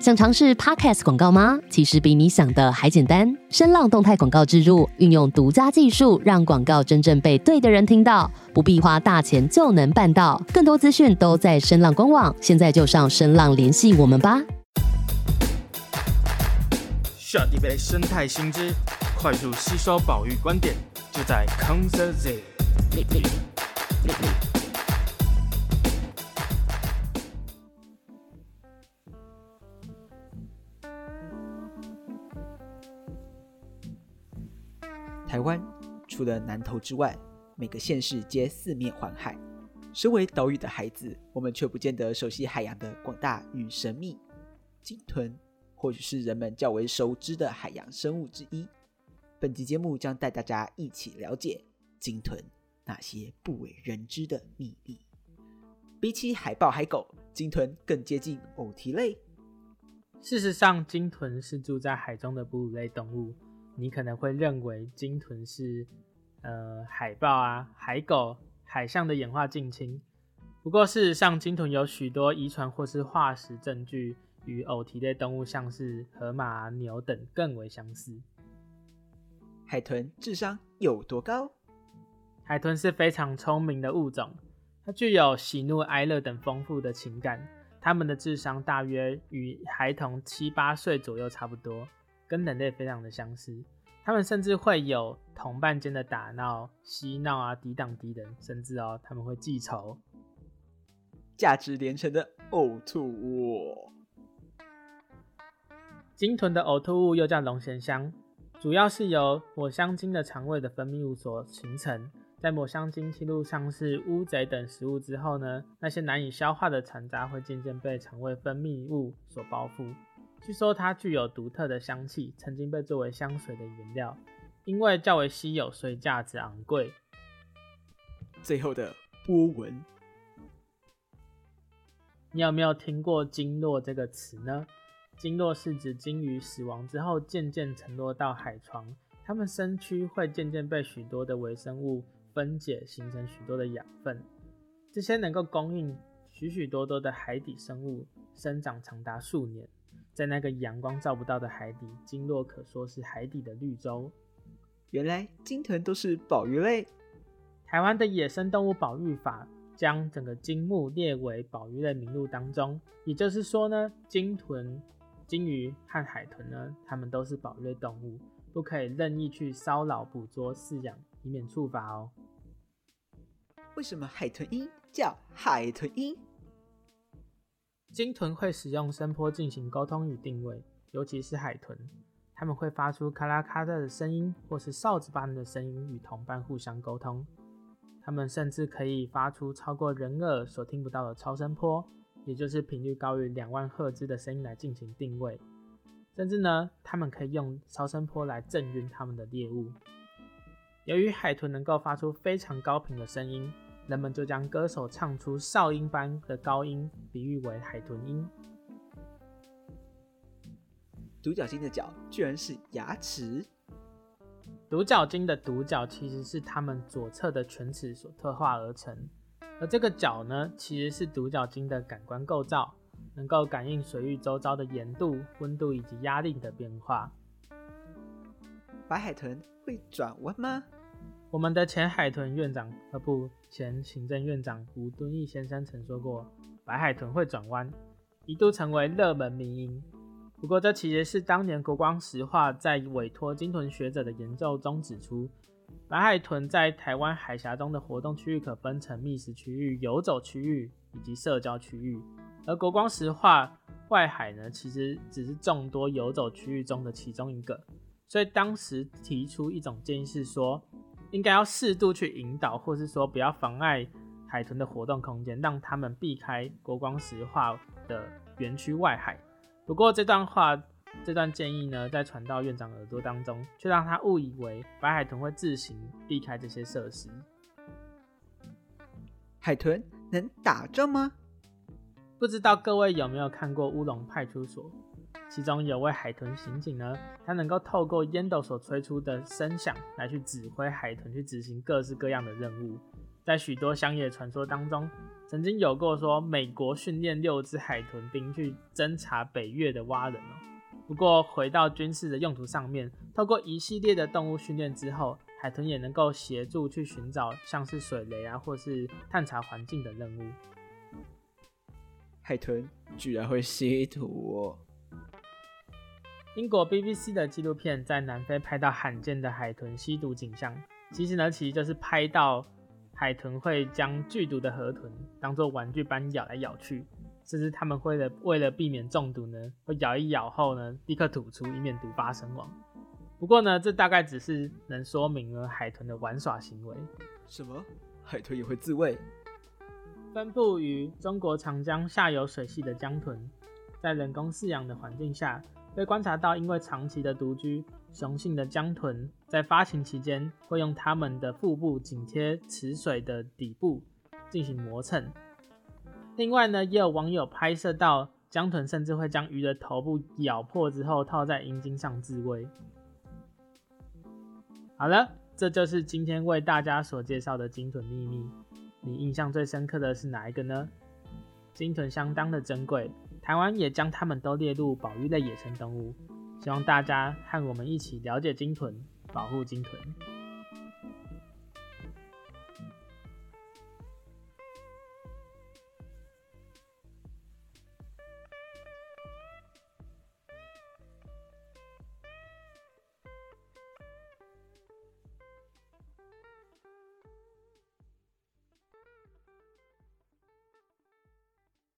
想尝试 Podcast 广告吗？其实比你想的还简单。声浪动态广告植入，运用独家技术，让广告真正被对的人听到，不必花大钱就能办到。更多资讯都在声浪官网，现在就上声浪联系我们吧。下一杯生态新知，快速吸收保育观点，就在康 Sir Z。台湾除了南投之外，每个县市皆四面环海。身为岛屿的孩子，我们却不见得熟悉海洋的广大与神秘。鲸豚或许是人们较为熟知的海洋生物之一。本集节目将带大家一起了解鲸豚那些不为人知的秘密。比起海豹、海狗，鲸豚更接近偶蹄类。事实上，鲸豚是住在海中的哺乳类动物。你可能会认为鲸豚是呃海豹啊、海狗、海象的演化近亲。不过事实上，鲸豚有许多遗传或是化石证据与偶蹄类动物，像是河马、牛等更为相似。海豚智商有多高？海豚是非常聪明的物种，它具有喜怒哀乐等丰富的情感。它们的智商大约与孩童七八岁左右差不多。跟人类非常的相似，他们甚至会有同伴间的打闹、嬉闹啊、抵挡敌人，甚至哦，他们会记仇。价值连城的呕吐物。鲸豚的呕吐物又叫龙涎香，主要是由抹香鲸的肠胃的分泌物所形成。在抹香鲸侵入像是乌贼等食物之后呢，那些难以消化的残渣会渐渐被肠胃分泌物所包覆。据说它具有独特的香气，曾经被作为香水的原料，因为较为稀有，所以价值昂贵。最后的波纹，你有没有听过“鲸落”这个词呢？鲸落是指鲸鱼死亡之后渐渐沉落到海床，它们身躯会渐渐被许多的微生物分解，形成许多的养分，这些能够供应许许多多的海底生物生长长达数年。在那个阳光照不到的海底，鲸落可说是海底的绿洲。原来鲸豚都是保育类。台湾的野生动物保育法将整个鲸目列为保育类名录当中，也就是说呢，鲸豚、鲸鱼和海豚呢，它们都是保育类动物，不可以任意去骚扰、捕捉、饲养，以免处罚哦。为什么海豚音叫海豚音？鲸豚会使用声波进行沟通与定位，尤其是海豚，它们会发出咔啦咔啦的声音，或是哨子般的声音与同伴互相沟通。它们甚至可以发出超过人耳所听不到的超声波，也就是频率高于两万赫兹的声音来进行定位。甚至呢，它们可以用超声波来震晕它们的猎物。由于海豚能够发出非常高频的声音。人们就将歌手唱出哨音般的高音比喻为海豚音。独角鲸的角居然是牙齿。独角鲸的独角其实是它们左侧的犬齿所特化而成，而这个角呢，其实是独角鲸的感官构造，能够感应水域周遭的盐度、温度以及压力的变化。白海豚会转弯吗？我们的前海豚院长，呃不，前行政院长吴敦义先生曾说过，白海豚会转弯，一度成为热门迷因。不过，这其实是当年国光石化在委托鲸豚学者的研究中指出，白海豚在台湾海峡中的活动区域可分成觅食区域、游走区域以及社交区域，而国光石化外海呢，其实只是众多游走区域中的其中一个。所以当时提出一种建议是说，应该要适度去引导，或是说不要妨碍海豚的活动空间，让他们避开国光石化的园区外海。不过这段话、这段建议呢，在传到院长耳朵当中，却让他误以为白海豚会自行避开这些设施。海豚能打仗吗？不知道各位有没有看过《乌龙派出所》？其中有位海豚刑警呢，他能够透过烟斗所吹出的声响来去指挥海豚去执行各式各样的任务。在许多乡野传说当中，曾经有过说美国训练六只海豚兵去侦察北越的蛙人哦。不过回到军事的用途上面，透过一系列的动物训练之后，海豚也能够协助去寻找像是水雷啊，或是探查环境的任务。海豚居然会吸土哦！英国 BBC 的纪录片在南非拍到罕见的海豚吸毒景象，其实呢，其实就是拍到海豚会将剧毒的河豚当做玩具般咬来咬去，甚至他们会了为了避免中毒呢，会咬一咬后呢，立刻吐出，以免毒发身亡。不过呢，这大概只是能说明了海豚的玩耍行为。什么？海豚也会自卫？分布于中国长江下游水系的江豚，在人工饲养的环境下，被观察到因为长期的独居，雄性的江豚在发情期间会用它们的腹部紧贴池水的底部进行磨蹭。另外呢，也有网友拍摄到江豚甚至会将鱼的头部咬破之后套在阴茎上自慰。好了，这就是今天为大家所介绍的鲸豚秘密。你印象最深刻的是哪一个呢？鲸豚相当的珍贵，台湾也将它们都列入保育类野生动物。希望大家和我们一起了解鲸豚，保护鲸豚。